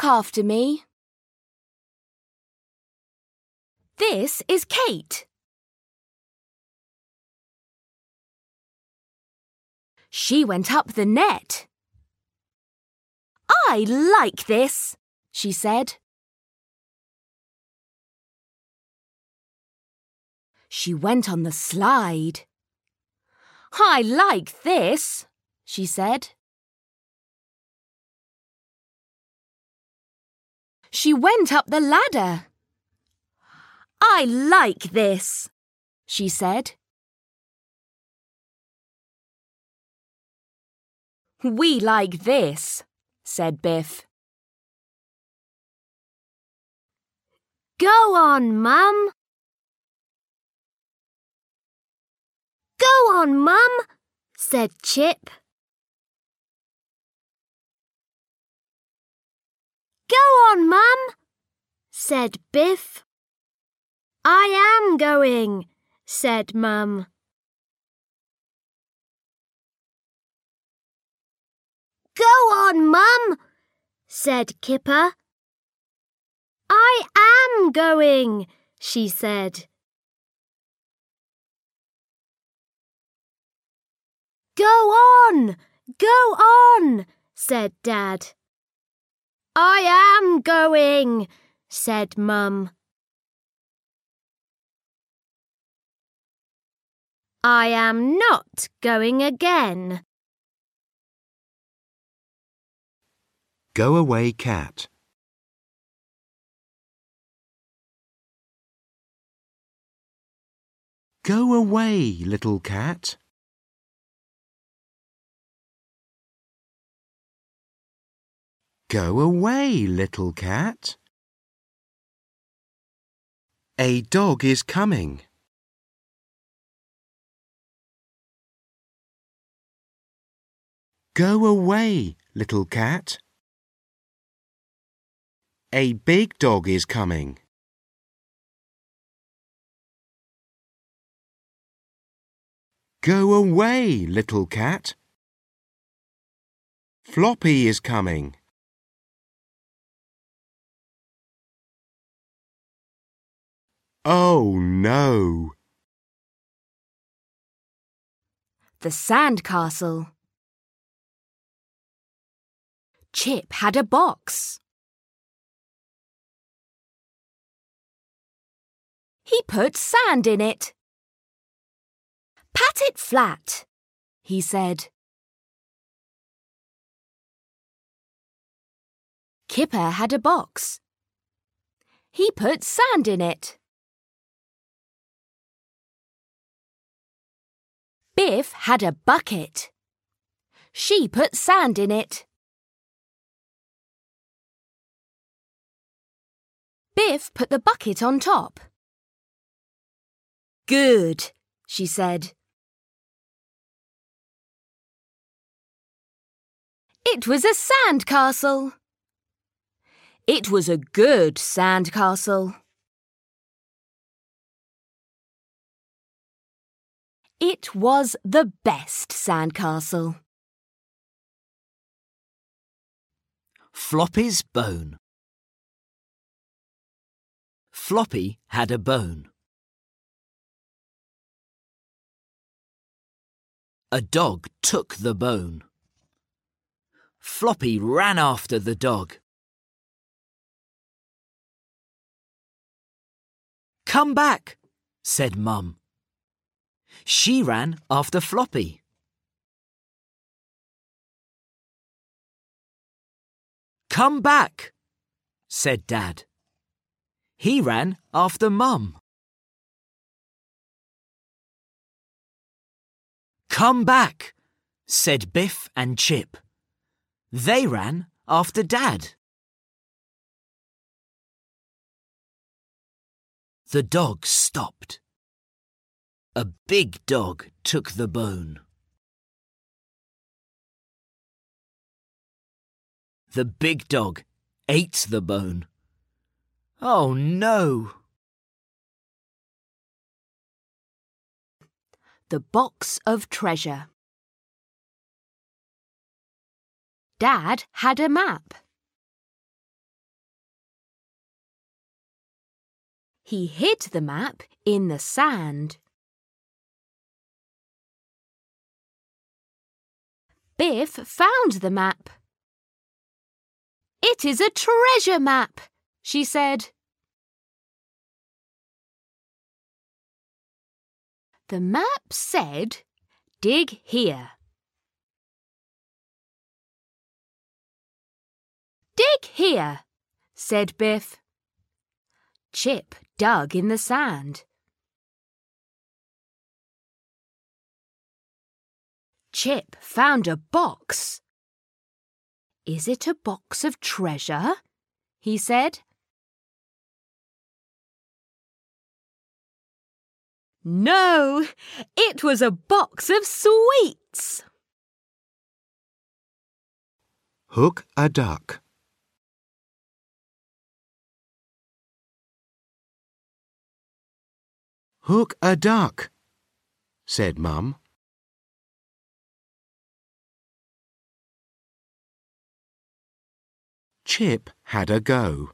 Look after me. This is Kate. She went up the net. I like this, she said. She went on the slide. I like this, she said. She went up the ladder. I like this, she said. We like this, said Biff. Go on, Mum. Go on, Mum, said Chip. Go on, Mum, said Biff. I am going, said Mum. Go on, Mum, said Kipper. I am going, she said. Go on, go on, said Dad. I am going, said Mum. I am not going again. Go away, cat. Go away, little cat. Go away, little cat. A dog is coming. Go away, little cat. A big dog is coming. Go away, little cat. Floppy is coming. Oh no! The sand castle. Chip had a box. He put sand in it. Pat it flat, he said. Kipper had a box. He put sand in it. Biff had a bucket. She put sand in it. Biff put the bucket on top. Good, she said. It was a sand castle. It was a good sand castle. It was the best sandcastle. Floppy's bone. Floppy had a bone. A dog took the bone. Floppy ran after the dog. Come back, said Mum. She ran after Floppy. Come back, said Dad. He ran after Mum. Come back, said Biff and Chip. They ran after Dad. The dog stopped. A big dog took the bone. The big dog ate the bone. Oh no! The Box of Treasure Dad had a map. He hid the map in the sand. Biff found the map. It is a treasure map, she said. The map said, dig here. Dig here, said Biff. Chip dug in the sand. Chip found a box. Is it a box of treasure? he said. No, it was a box of sweets. Hook a duck. Hook a duck, said Mum. Chip had a go.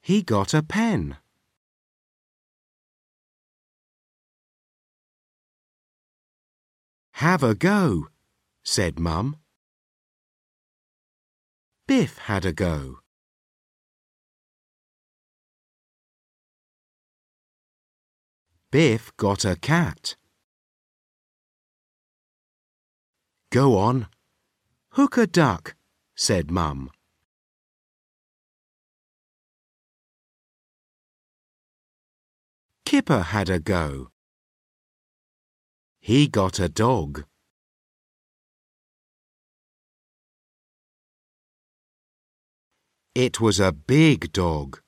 He got a pen. Have a go, said Mum. Biff had a go. Biff got a cat. Go on. Hook a duck, said Mum. Kipper had a go. He got a dog. It was a big dog.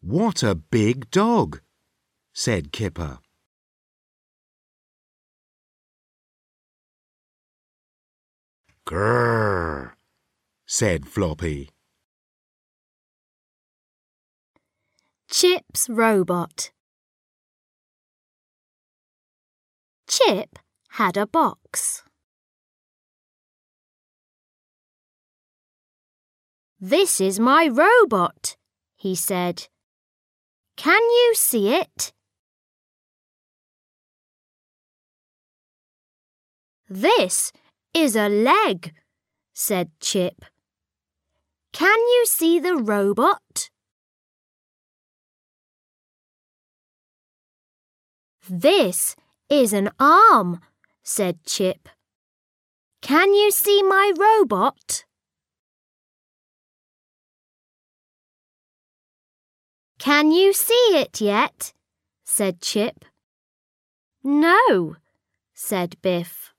What a big dog, said Kipper. Grrr, said Floppy. Chip's robot. Chip had a box. This is my robot, he said. Can you see it? This is a leg, said Chip. Can you see the robot? This is an arm, said Chip. Can you see my robot? Can you see it yet? said Chip. No, said Biff.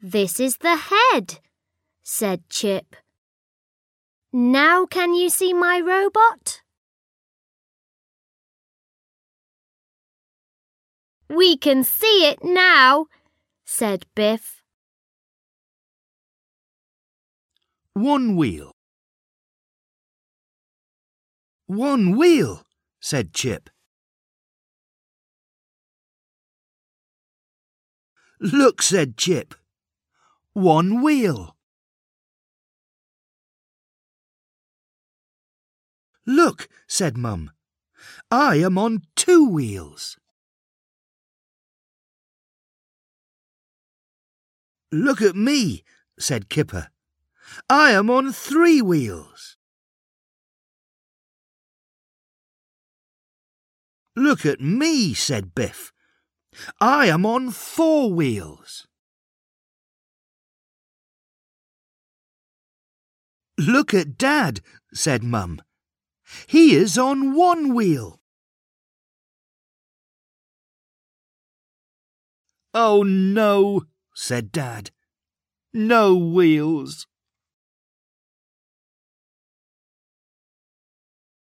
This is the head, said Chip. Now can you see my robot? We can see it now, said Biff. One wheel. One wheel, said Chip. Look, said Chip. One wheel. Look, said Mum. I am on two wheels. Look at me, said Kipper. I am on three wheels. Look at me, said Biff. I am on four wheels. Look at Dad, said Mum. He is on one wheel. Oh no, said Dad. No wheels.